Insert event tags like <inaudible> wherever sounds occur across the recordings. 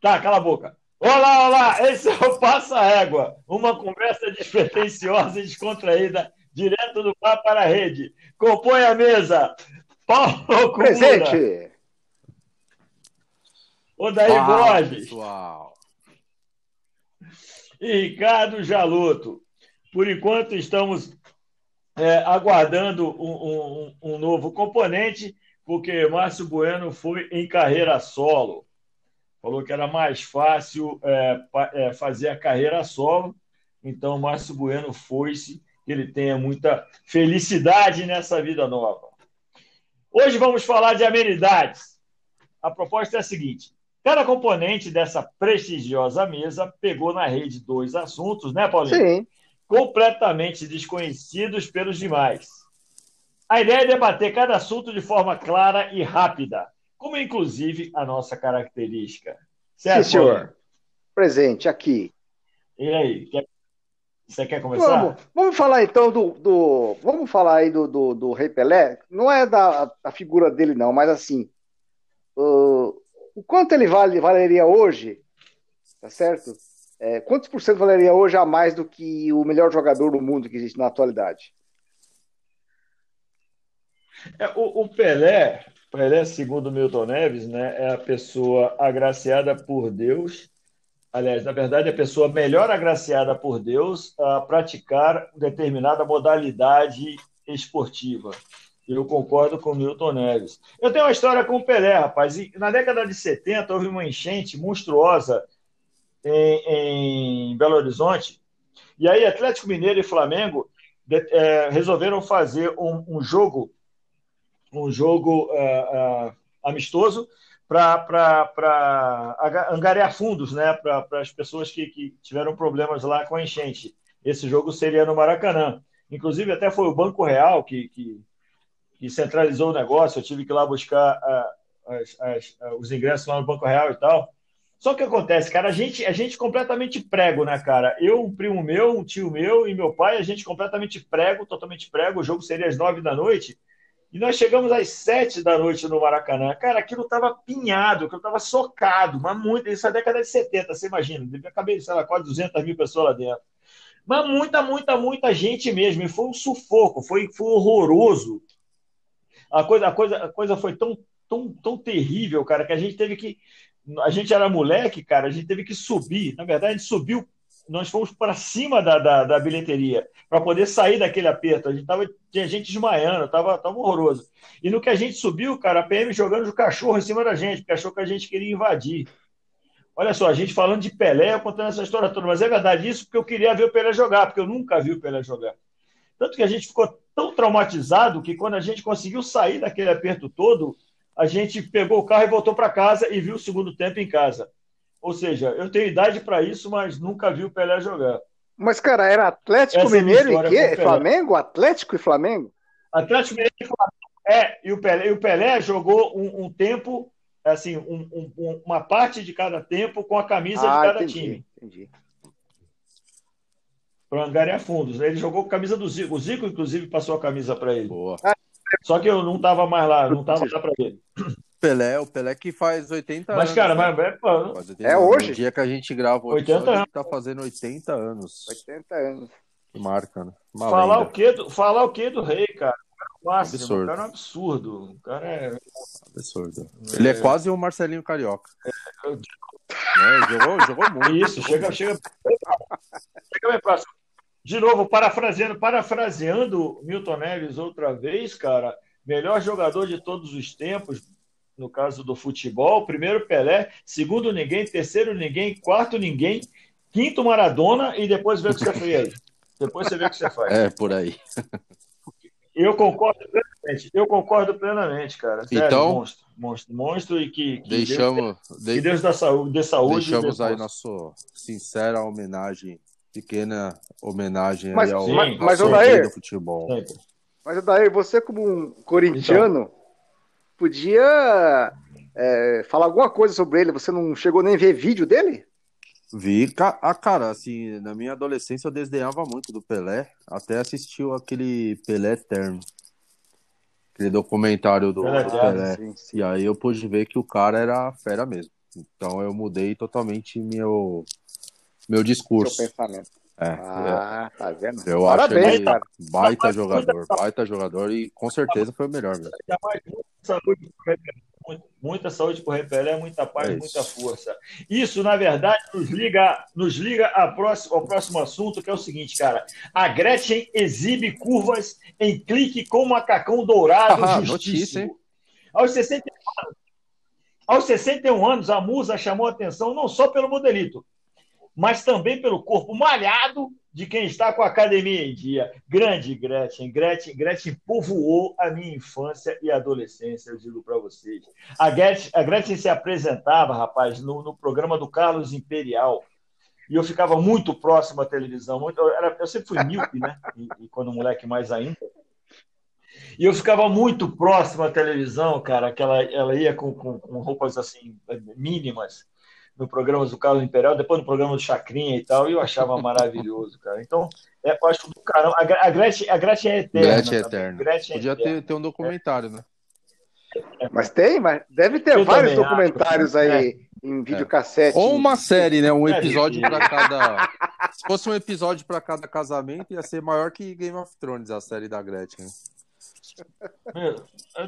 Tá, cala a boca. Olá, olá, esse é o Passa Égua, uma conversa despretensiosa e descontraída, direto do Pá para a Rede. Compõe a mesa. Paulo Presente. Odaí Fala, Borges pessoal. e Ricardo Jaluto. Por enquanto, estamos é, aguardando um, um- um novo componente, porque Márcio Bueno foi em carreira solo. Falou que era mais fácil é, é, fazer a carreira solo, então Márcio Bueno foi-se, que ele tenha muita felicidade nessa vida nova. Hoje vamos falar de amenidades. A proposta é a seguinte: cada componente dessa prestigiosa mesa pegou na rede dois assuntos, né, Paulinho? Sim. Completamente desconhecidos pelos demais. A ideia é debater cada assunto de forma clara e rápida, como inclusive a nossa característica. Certo, Sim, senhor. Presente aqui. E aí, quer- você quer começar? Vamos, vamos falar então do, do- Vamos falar aí do, do, do Rei Pelé. Não é da a figura dele, não, mas assim. o- o quanto ele vale, valeria hoje, tá certo? É, quantos por cento valeria hoje a mais do que o melhor jogador do mundo que existe na atualidade? É, o, o Pelé, Pelé, segundo Milton Neves, né, é a pessoa agraciada por Deus. Aliás, na verdade, é a pessoa melhor agraciada por Deus a praticar determinada modalidade esportiva. Eu concordo com Milton Neves. Eu tenho uma história com o Pelé, rapaz. Na década de 70 houve uma enchente monstruosa em, em Belo Horizonte. E aí, Atlético Mineiro e Flamengo de- eh, resolveram fazer um, um jogo um jogo ah, ah, amistoso para angariar fundos né, para as pessoas que, que tiveram problemas lá com a enchente. Esse jogo seria no Maracanã. Inclusive, até foi o Banco Real que, que, que centralizou o negócio. Eu tive que ir lá buscar as- as- os ingressos lá no Banco Real e tal. Só que acontece, cara, a gente, a gente completamente prego, né, cara? Eu, um primo meu, um tio meu e meu pai, a gente completamente prego, totalmente prego. O jogo seria às nove da noite. E nós chegamos às sete da noite no Maracanã. Cara, aquilo estava pinhado, aquilo estava socado, mas muito. Isso é década de 70, você imagina. Devia caber, sei lá, quase 200 mil pessoas lá dentro. Mas muita, muita, muita gente mesmo. E foi um sufoco, foi, foi horroroso. A coisa, a, coisa, a coisa foi tão, tão, tão terrível, cara, que a gente teve que. A gente era moleque, cara, a gente teve que subir. Na verdade, a gente subiu, nós fomos para cima da, da, da bilheteria para poder sair daquele aperto. A gente tava, tinha gente desmaiando, tava, tava horroroso. E no que a gente subiu, cara, a PM jogando o cachorro em cima da gente, porque achou que a gente queria invadir. Olha só, a gente falando de Pelé, eu contando essa história toda, mas é verdade isso porque eu queria ver o Pelé jogar, porque eu nunca vi o Pelé jogar. Tanto que a gente ficou tão traumatizado que quando a gente conseguiu sair daquele aperto todo, a gente pegou o carro e voltou para casa e viu o segundo tempo em casa. Ou seja, eu tenho idade para isso, mas nunca vi o Pelé jogar. Mas, cara, era Atlético Essa é Mineiro e quê? Flamengo? Atlético e Flamengo? Atlético Mineiro e Flamengo. É, e o Pelé, e o Pelé jogou um, um tempo, assim, um- um- um- uma parte de cada tempo com a camisa de Ah, cada entendi, time, entendi. para angariar fundos. Ele jogou com a camisa do Zico. O Zico, inclusive, passou a camisa para ele. Boa. Só que eu não estava mais lá, não estava lá para ver. Pelé, o Pelé que faz 80 Mas, anos. cara, né? mas, é, pô, Faz 80 É anos. hoje? No dia que a gente grava o 80 episódio, anos. tá fazendo 80 anos. 80 anos. Que marca, né? Uma falar, o quê do, falar o quê do rei, cara? O máximo, Absurdo. o cara é um absurdo. O cara é. Absurdo. Ele é quase o Marcelinho Carioca. Eu- Né? Jogou, jogou muito. Isso, chega, chega. Chega bem próximo. De novo, parafraseando, parafraseando Milton Neves outra vez, cara, melhor jogador de todos os tempos, no caso do futebol, primeiro Pelé, segundo ninguém, terceiro ninguém, quarto ninguém, quinto Maradona e depois vê o que você fez aí. Depois você vê o que você faz. É, por aí. Eu concordo plenamente, eu concordo plenamente, cara. Sério, Então- monstro, monstro, monstro e que, que Deixamos, Deus, de- que Deus dá saúde, dê saúde. deixamos aí nosso sincera homenagem, pequena homenagem Mas- ao, mas- ao mas, Odair- do futebol. Sempre. Mas, daí você, como um corintiano, podia é, falar alguma coisa sobre ele. Você não chegou nem a ver vídeo dele? Vi, ah, cara, assim, na minha adolescência eu desdenhava muito do Pelé, até assistiu aquele Pelé Eterno. aquele documentário do Pelé Pelé. Sim, sim. E aí eu pude ver que o cara era fera mesmo. Então eu mudei totalmente meu, meu Seu discurso. pensamento. É, Ah, tá vendo? eu Parabéns, acho ele cara. baita jogador, baita jogador e com certeza foi o melhor mesmo. Muita saúde pro Rei Pelé. Muito- Muita paz, É isso. muita força. Isso, na verdade, nos liga, nos liga a próximo, ao próximo assunto, que é o seguinte, cara. A Gretchen exibe curvas em clique com macacão dourado Ah, notícia, hein? Aos 61 anos, aos 61 anos, a musa chamou a atenção não só pelo modelito, mas também pelo corpo malhado de quem está com a academia em dia. Grande Gretchen, Gretchen, Gretchen povoou a minha infância e adolescência, eu digo para vocês. A Gretchen, a Gretchen se apresentava, rapaz, no, no programa do Carlos Imperial. E eu ficava muito próximo à televisão. Muito, eu, era- eu sempre fui míope, né? E, e quando moleque mais ainda. E eu ficava muito próximo à televisão, cara, que ela, ela ia com, com, com roupas assim, mínimas no programa do Carlos Imperial, depois no programa do Chacrinha e tal, e eu achava <laughs> maravilhoso, cara. Então, é, eu acho do caramba. A, Gre- a, Gretchen, a Gretchen é eterna. Gretchen é eterna. Gretchen é Podia eterna. ter, ter um documentário, né? Mas tem, mas deve ter Eu vários documentários acho. aí em videocassete. Ou uma série, né? Um É, episódio para cada. Se fosse um episódio para cada casamento, ia ser maior que Game of Thrones, a série da Gretchen.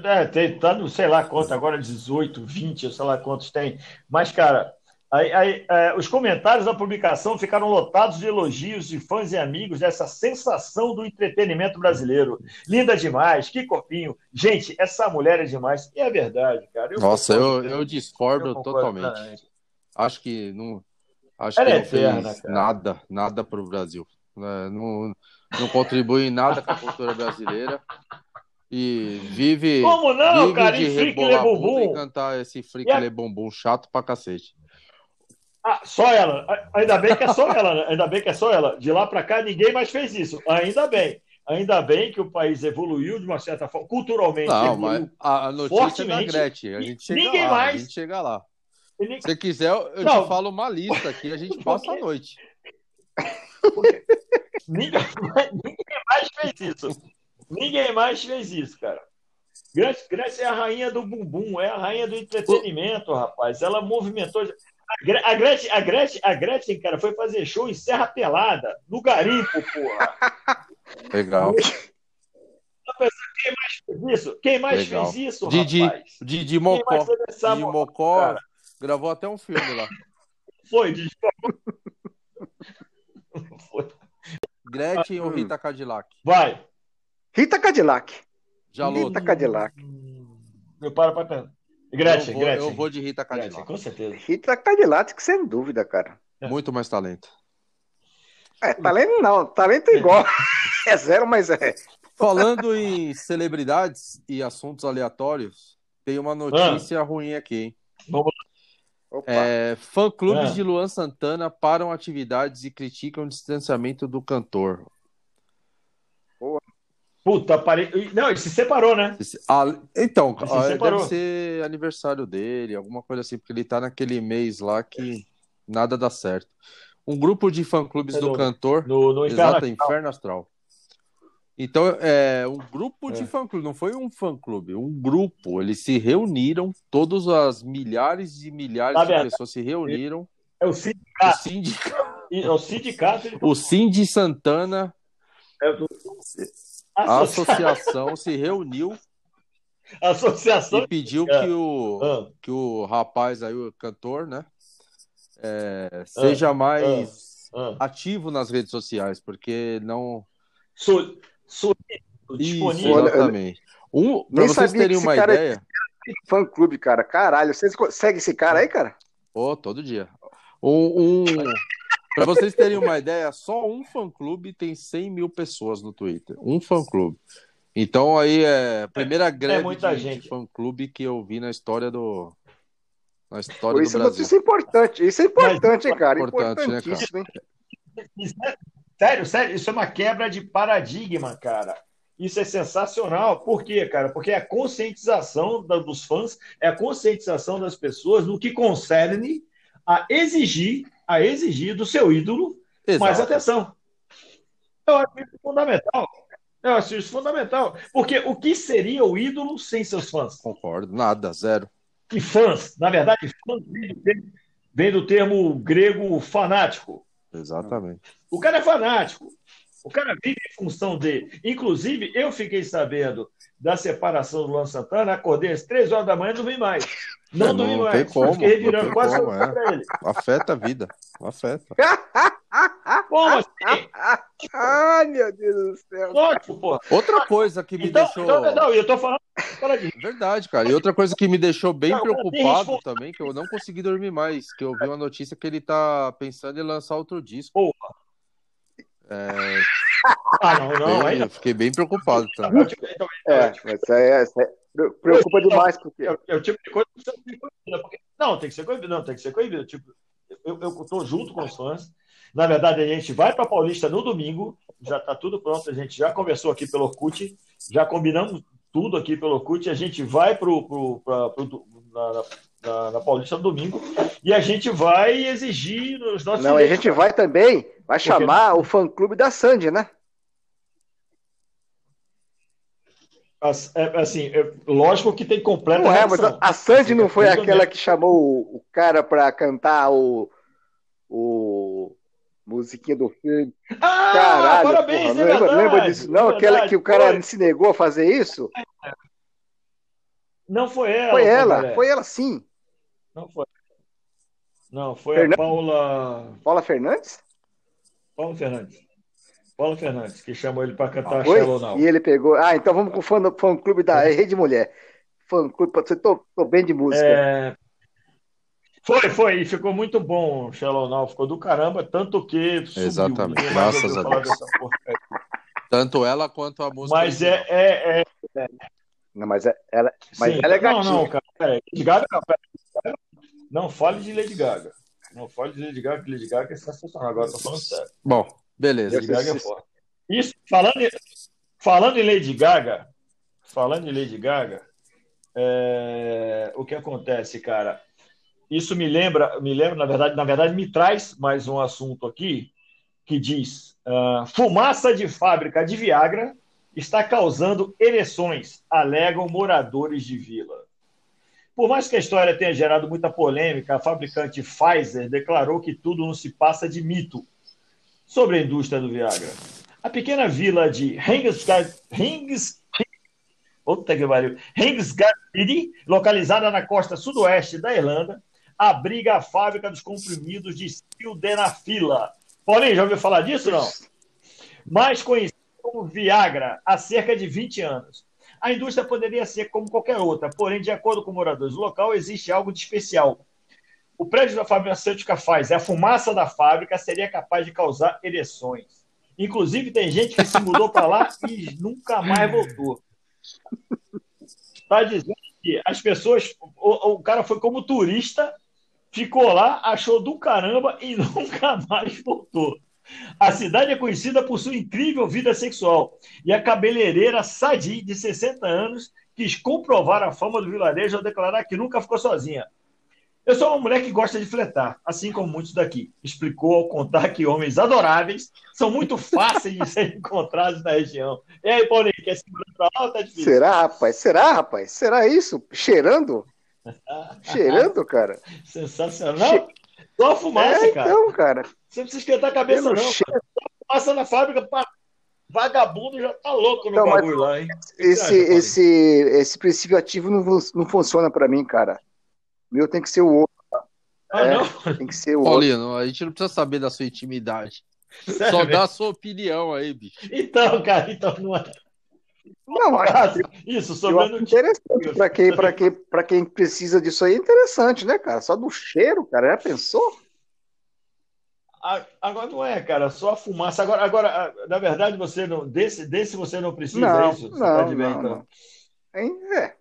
É, tem, tá no sei lá quanto, agora 18, 20, eu sei lá quantos tem. Mas, cara, aí, aí, é, os comentários da publicação ficaram lotados de elogios de fãs e amigos dessa sensação do entretenimento brasileiro. Linda demais, que corpinho. Gente, essa mulher é demais. E é verdade, cara. Eu Nossa, concordo, eu, eu discordo eu totalmente. Acho que não. Acho Ela que é não eterna, fez cara. nada, nada para o Brasil. né? Não, não contribui em nada com a cultura brasileira. E vive, Como não, vive cara? de Em Frick Bumbum. e cantar esse Frick E a- Le Bumbum chato pra cacete. Ah, só ela. Ainda bem que é só ela, né? Ainda bem que é só ela. De lá para cá, ninguém mais fez isso. Ainda bem. Ainda bem que o país evoluiu de uma certa forma, culturalmente. Não, mas a, notícia é da fortemente. Gretchen. A gente chega Ninguém lá, mais. a gente chega lá. Se você quiser, eu Não. te falo uma lista aqui, a gente <laughs> passa a noite. Ninguém, ninguém mais fez isso. Ninguém mais fez isso, cara. Gretchen, Gretchen é a rainha do bumbum, é a rainha do entretenimento, rapaz. Ela movimentou. A Gre- A Gretchen, a, Gretchen, a Gretchen, cara, foi fazer show em Serra Pelada, no Garimpo, porra. <laughs> Legal. Quem mais fez isso? Quem mais Legal. fez isso, Didi, rapaz? Didi Mocó. Didi mo- Mocó cara? gravou até um filme lá. <laughs> Foi, Didi. <laughs> Foi. Gretchen Hum. ou Rita Cadillac? Vai. Rita Cadillac. Jaloto. Rita Cadillac. Eu paro pra pensar. Gretchen, eu, vou, Gretchen. eu vou de Rita Gretchen, Cadillac. com certeza. Rita Cadillac, que sem dúvida, cara. Muito mais talento. É, talento não, talento é igual. <laughs> É zero, mas é. Falando em celebridades e assuntos aleatórios, tem uma notícia ruim aqui, hein? Opa. É, Fã-clubes Ah. de Luan Santana param atividades e criticam o distanciamento do cantor. Puta, parei. Não, ele se separou, né? Ah, então, Ele se separou. deve ser aniversário dele, alguma coisa assim, porque ele tá naquele mês lá que nada dá certo. Um grupo de fã-clubes É do no- cantor, No, no inferno. exato, Inferno Astral. Então, é um grupo de É. fã-clube, não foi um fã-clube, um grupo. Eles se reuniram, todas as milhares e milhares Na de verdade, pessoas se reuniram. É o O sindicato. sindicato, É o sindicato. o Cindy Santana, é do- a Associa- associação se reuniu Associação. e pediu É. que o, Ah, que o rapaz aí, o cantor, né, é, seja mais ah. ativo nas redes sociais, porque não. Solícito, Isso, disponível. Olha, exatamente. Um, para nem vocês terem uma cara é- ideia, Fã clube, cara. Caralho. Vocês seguem esse cara aí, cara? Pô, todo dia. Um, um... Para vocês terem uma ideia, só um fã-clube tem 100 mil pessoas no Twitter. Um fã-clube. Então aí é a primeira greve muita de, gente. de fã-clube que eu vi na história do na história Isso do é Brasil. notícia importante. Isso é importante, hein, cara? Importante, né, cara? Importantíssimo, hein? Sério, sério, isso é uma quebra de paradigma, cara. Isso é sensacional. Por quê, cara? Porque é a conscientização da- dos fãs, é a conscientização das pessoas no que concerne a exigir, a exigir do seu ídolo mais Exato. atenção. Eu acho isso fundamental. Eu acho isso fundamental. Porque o que seria o ídolo sem seus fãs? Concordo, nada, zero. E fãs, na verdade, fãs vem do termo, vem do termo grego fanático. Exatamente. O cara é fanático. O cara vive em função dele. Inclusive, eu fiquei sabendo da separação do Luan Santana, acordei às três horas da manhã e não vi mais. Não, É, dormi não mais. tem como, Fiquei revirando não tem quase como, é. pra ele. Afeta a vida. Afeta. <laughs> Como assim? <laughs> Ai, meu Deus do céu. Lógico, porra. Outra coisa que me Então, deixou. então, não, eu tô falando. Fala de Verdade, cara. E outra coisa que me deixou bem Não, preocupado também, que eu não consegui dormir mais, que eu vi uma notícia que ele tá pensando em lançar outro disco. Porra. É, Ah, não, não, bem- eu fiquei bem preocupado também. É o então, É, mas isso aí é, isso aí preocupa demais, porque. É, é o tipo de coisa que você não tem coibida, porque- Não, tem que ser coibido, não, tem que ser coibido. Tipo, eu, eu tô junto com os fãs. Na verdade, a gente vai para Paulista no domingo, já está tudo pronto, a gente já conversou aqui pelo Orkut, já combinamos tudo aqui pelo Orkut, a gente vai pro, pro, pra- pro- na, na- na Paulista no domingo e a gente vai exigir os nossos Não, a direitos. gente vai também, vai chamar o fã-clube da Sandy, né? É, Assim, é, lógico que tem completa Não é, mas a, a Sandy não foi Tudo aquela que chamou o, cara pra cantar o, o musiquinha do filme. Ah, Caralho, parabéns, porra, é lembra, verdade, lembra disso? Não, é aquela verdade, que o cara foi. se negou a fazer isso? Não foi ela. Foi ela, foi ela sim. Não foi. Não, foi Fernanda- a Paula. Paula Fernandes? Paula Fernandes. Paula Fernandes, que chamou ele para cantar Foi? Shallow Now. E ele pegou. Ah, então vamos com o fã, fã clube da Rede Mulher. Fã clube, você tô, tô bem de música. É, Foi, foi, e ficou muito bom o Shallow Now, ficou do caramba, tanto que subiu. Exatamente, Ninguém graças a Deus. Tanto ela quanto a música. Mas é, é, é Não, mas é- ela, mas sim. ela é Não, gatinha. não, cara. peraí. Não, peraí. Não fale de Lady Gaga. Não fale de Lady Gaga, que Lady Gaga é sensacional. Agora tô falando sério. Bom, beleza. Lady Gaga é forte. Isso, falando, em- falando em Lady Gaga, falando em Lady Gaga, é, o que acontece, cara? Isso me lembra, me lembra, na verdade, na verdade, me traz mais um assunto aqui que diz: ah, fumaça de fábrica de Viagra está causando ereções, alegam moradores de vila. Por mais que a história tenha gerado muita polêmica, a fabricante Pfizer declarou que tudo não se passa de mito sobre a indústria do Viagra. A pequena vila de Hengisgard, Hengis, Puta que pariu. Hengisgard, localizada na costa sudoeste da Irlanda, abriga a fábrica dos comprimidos de sildenafila. Paulinho, já ouviu falar disso não? Mais conhecido como Viagra, há cerca de 20 anos. A indústria poderia ser como qualquer outra, porém, de acordo com moradores do local, existe algo de especial. O prédio da farmacêutica faz, a fumaça da fábrica seria capaz de causar ereções. Inclusive, tem gente que se mudou para lá e nunca mais voltou. Está dizendo que as pessoas. O, o, cara foi como turista, ficou lá, achou do caramba e <laughs> nunca mais voltou. A cidade é conhecida por sua incrível vida sexual. E a cabeleireira Sadi, de 60 anos, quis comprovar a fama do vilarejo ao declarar que nunca ficou sozinha. Eu sou uma mulher que gosta de fletar, assim como muitos daqui. Explicou ao contar que homens adoráveis são muito fáceis de <laughs> serem encontrados na região. E aí, Paulinho, quer segurar pra lá ou tá difícil? Será, rapaz? Será, rapaz? Será isso? Cheirando? <laughs> Cheirando, cara? Sensacional. Che... Só fumaça, é, cara. Então, cara. Você não precisa esquentar a cabeça, Pelo não. cheiro. Passa na fábrica, pá, vagabundo já tá louco no Então, bagulho lá, hein? Esse, acha, Paulinho? esse, esse princípio ativo não, não funciona pra mim, cara. O meu tem que ser o outro. Ah, é. não? Tem que ser o outro. Paulino, a gente não precisa saber da sua intimidade. Sério Só mesmo? dá a sua opinião aí, bicho. Então, cara, então não é. Não, acho, Isso, sobre acho interessante. Pra quem, pra, quem, pra quem precisa disso aí, é interessante, né, cara? Só do cheiro, cara. Já pensou? Agora não é, cara, só a fumaça. Agora, agora, na verdade, você não. Desse, desse você não precisa, Não, é isso? Você não, tá de bem, não, então. não. É.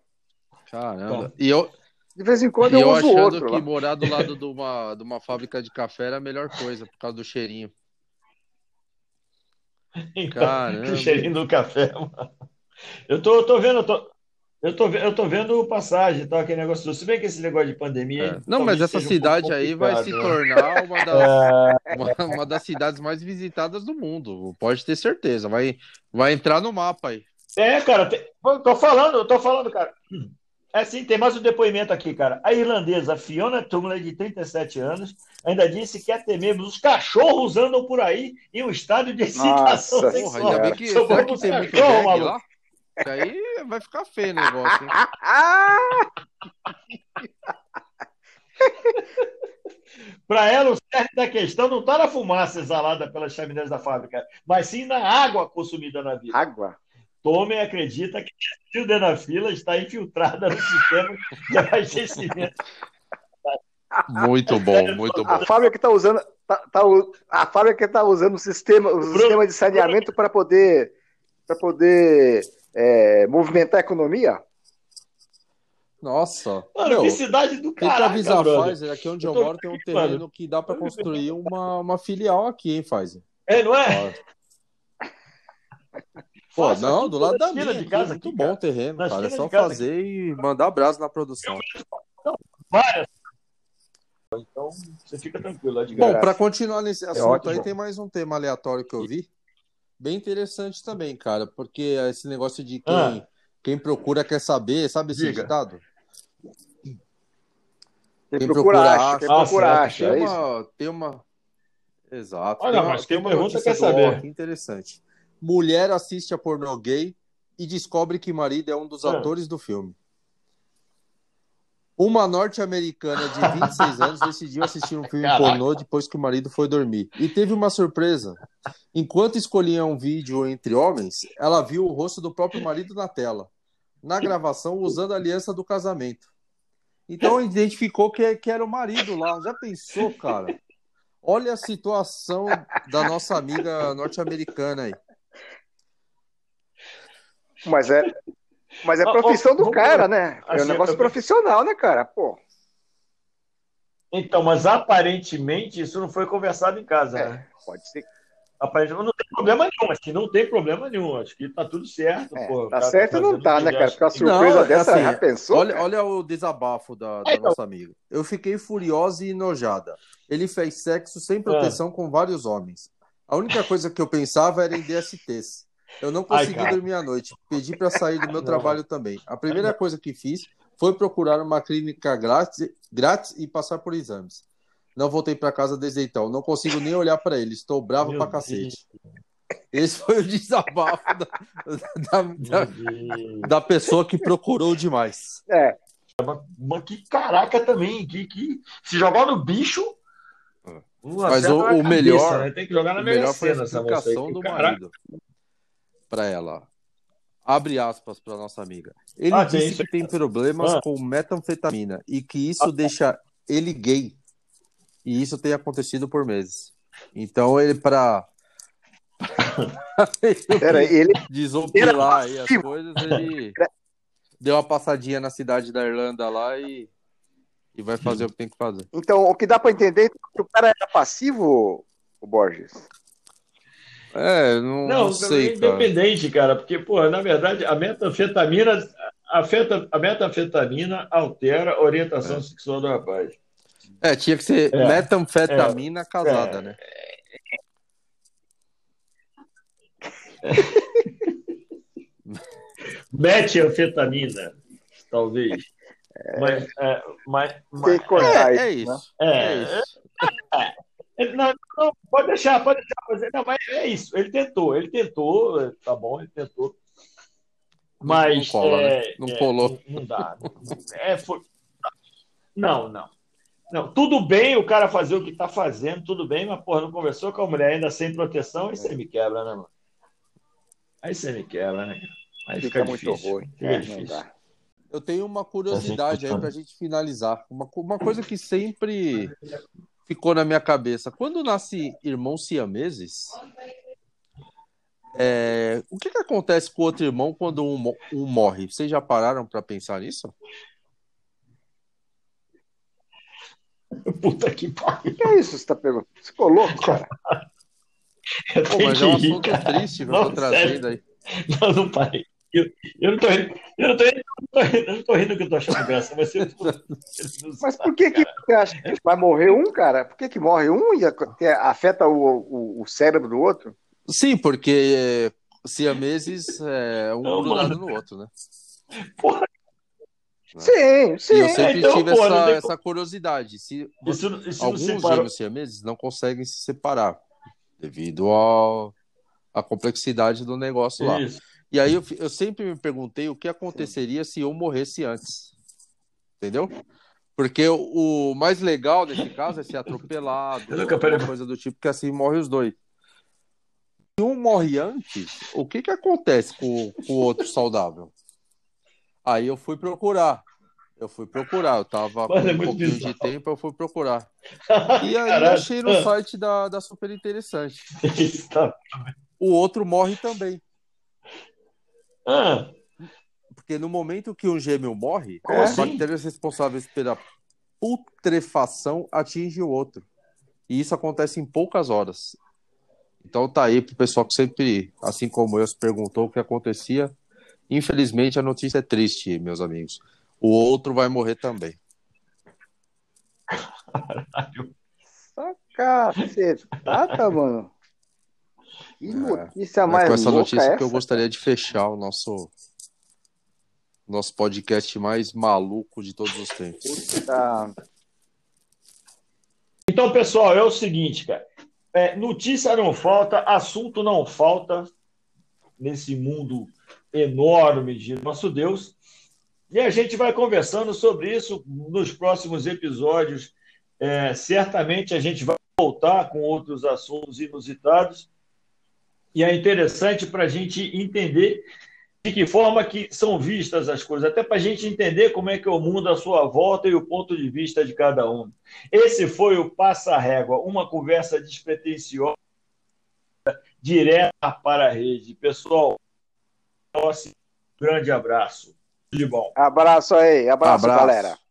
Caramba. Bom. E eu, De vez em quando e eu, eu uso achando outro. que lá. morar do lado <laughs> de uma, de uma fábrica de café era a melhor coisa, por causa do cheirinho. Então, Caramba. <laughs> o cheirinho do café, mano. Eu tô, eu tô vendo, eu tô, Eu tô, eu tô vendo passagem e tal, aquele negócio. Se bem que esse negócio de pandemia. É. Não, mas essa cidade um aí vai se né? tornar uma das, é... <laughs> uma, uma, das cidades mais visitadas do mundo. Pode ter certeza. Vai, vai entrar no mapa aí. É, cara, tem, tô falando, eu tô falando, cara. É sim, tem mais um depoimento aqui, cara. A irlandesa Fiona Tumley, de 37 anos, ainda disse que até mesmo os cachorros andam por aí em um estádio de excitação Nossa, sexual. Porra, ainda bem que, será que tem muito cachorro, lá? Aí vai ficar feio o negócio, hein? <laughs> Para ela, o cerne da questão não está na fumaça exalada pelas chaminés da fábrica, mas sim na água consumida na vida. Água? Tomem acredita que a sildenafila está infiltrada no sistema de abastecimento. Muito <laughs> bom, muito bom. A fábrica está usando, tá, tá, a fábrica está usando o sistema, o sistema de saneamento para poder, para poder é, movimentar a economia? Nossa. Mano, que cidade do cara. Tem que avisar a Pfizer, aqui onde eu, eu moro tem um terreno mano. que dá para construir uma, uma filial aqui, hein, Pfizer? É, não é? Pô, não, do lado da minha, de casa, muito aqui, bom o terreno, cara. É só fazer aqui. e mandar abraço na produção. Várias. Então, você fica tranquilo lá de Bom, para continuar nesse é assunto é aí, tem mais um tema aleatório que eu vi bem interessante também, cara, porque esse negócio de quem, ah. quem procura quer saber, sabe esse Diga. ditado? Quem, quem procura, acha, quem procura acha. Tem, é uma, tem uma. Exato. Olha, tem mas quem pergunta quer saber. Que interessante. Mulher assiste a pornô gay e descobre que marido é um dos ah. atores do filme. Uma norte-americana de 26 anos decidiu assistir um filme Caraca. pornô depois que o marido foi dormir. E teve uma surpresa. Enquanto escolhia um vídeo entre homens, ela viu o rosto do próprio marido na tela, na gravação, usando a aliança do casamento. Então identificou que, que era o marido lá. Já pensou, cara? Olha a situação da nossa amiga norte-americana aí. Mas é, mas é profissão do cara, né? É um assim, negócio profissional, né, cara? Pô. Então, mas aparentemente isso não foi conversado em casa, é, né? Pode ser. Aparentemente não tem problema nenhum, acho que não tem problema nenhum, acho que tá tudo certo. É, pô, tá certo tá não tá, né, cara? Porque a surpresa não, dessa assim, já pensou? Olha, olha o desabafo da, da é, então... nossa amiga. Eu fiquei furiosa e enojada. Ele fez sexo sem proteção é. com vários homens. A única coisa que eu pensava era em DSTs. Eu não consegui Ai, dormir à noite. Pedi para sair do meu <laughs> trabalho também. A primeira coisa que fiz foi procurar uma clínica grátis, grátis e passar por exames. Não voltei para casa desde então. Não consigo nem olhar para ele. Estou bravo meu pra cacete. Deus. Esse foi o desabafo da, da, da, da, pessoa que procurou demais. É. Mas que caraca também. Que, que... Se jogar no bicho. Mas o, o cabeça, melhor. Né? Tem que jogar na melhor foi a explicação do marido para ela. Abre aspas para nossa amiga. Ele ah, disse que tem problemas ah. com metanfetamina e que isso ah. deixa ele gay. E isso tem acontecido por meses. Então ele para <laughs> Era ele desopilar aí as coisas, ele deu uma passadinha na cidade da Irlanda lá e, e vai fazer o que tem que fazer. Então, o que dá para entender é que o cara era passivo, o Borges. É, não, não, não sei, é independente, cara. cara, porque, pô, na verdade, a metanfetamina, a, feta, a metanfetamina altera a orientação é. sexual do rapaz. É, tinha que ser é. metanfetamina é. casada, né? <laughs> Metanfetamina, talvez. Mas, é, mas, mas, Tem que cortar é, isso. Né? É, isso. <laughs> Não, não, pode deixar, pode deixar. Não, mas é isso. Ele tentou, ele tentou, tá bom, ele tentou. Mas. Não, cola, é, né? não é, colou. Não, não dá. É, foi... Não, não. Não, tudo bem o cara fazer o que tá fazendo, tudo bem, mas, porra, não conversou com a mulher ainda sem proteção, aí você me quebra, né, mano? Aí você me quebra, né? Aí fica, fica muito ruim. Fica é, difícil. Eu tenho uma curiosidade aí pra gente finalizar. Uma, uma coisa que sempre ficou na minha cabeça. Quando nasce irmãos siameses, é, o que, que acontece com o outro irmão quando um, um morre? Vocês já pararam para pensar nisso? Puta que pariu. O que é isso? Você tá perguntando? Você ficou louco, cara? Pô, mas é um assunto triste que eu tô trazendo aí. Não, não parei. Eu, eu não tô rindo, eu não tô rindo, eu não tô rindo que eu tô achando graça, mas eu tô... Mas por que, que você acha que vai morrer um, cara? Por que, que morre um e afeta o, o, o cérebro do outro? Sim, porque siameses é um não, grudado no outro, né? Porra. Sim, sim. E eu sempre então, tive essa, essa, curiosidade. Se, isso, isso alguns gêmeos siameses não conseguem se separar devido à complexidade do negócio lá. E aí eu, eu sempre me perguntei o que aconteceria se eu morresse antes. Entendeu? Porque o, o mais legal nesse caso é ser atropelado, coisa do tipo, que assim morre os dois. Se um morre antes, o que, que acontece com, com o outro saudável? Aí eu fui procurar. Eu fui procurar, eu tava Mano, com é um pouquinho bizarro. de tempo, eu fui procurar. <laughs> E aí Caralho. eu achei no site da, da Super Interessante. <laughs> o outro morre também. Ah. Porque no momento que um gêmeo morre, Como as assim? bactérias responsáveis pela putrefação atingem o outro. E isso acontece em poucas horas. Então tá aí pro pessoal que sempre, assim como eu, se perguntou o que acontecia. Infelizmente a notícia é triste, meus amigos. O outro vai morrer também. Caralho. Cacetada, mano. Que é. notícia é, mais com essa notícia essa? que eu gostaria de fechar o nosso nosso podcast mais maluco de todos os tempos. Então, pessoal, é o seguinte, cara. É, notícia não falta, assunto não falta nesse mundo enorme de nosso Deus. E a gente vai conversando sobre isso nos próximos episódios. É, certamente a gente vai voltar com outros assuntos inusitados e é interessante para a gente entender de que forma que são vistas as coisas, até para a gente entender como é que é o mundo à sua volta e o ponto de vista de cada um. Esse foi o Passa Régua, uma conversa despretensiosa, direta para a rede. Pessoal, um grande abraço. Tudo de bom. Abraço aí, abraço, abraço. galera.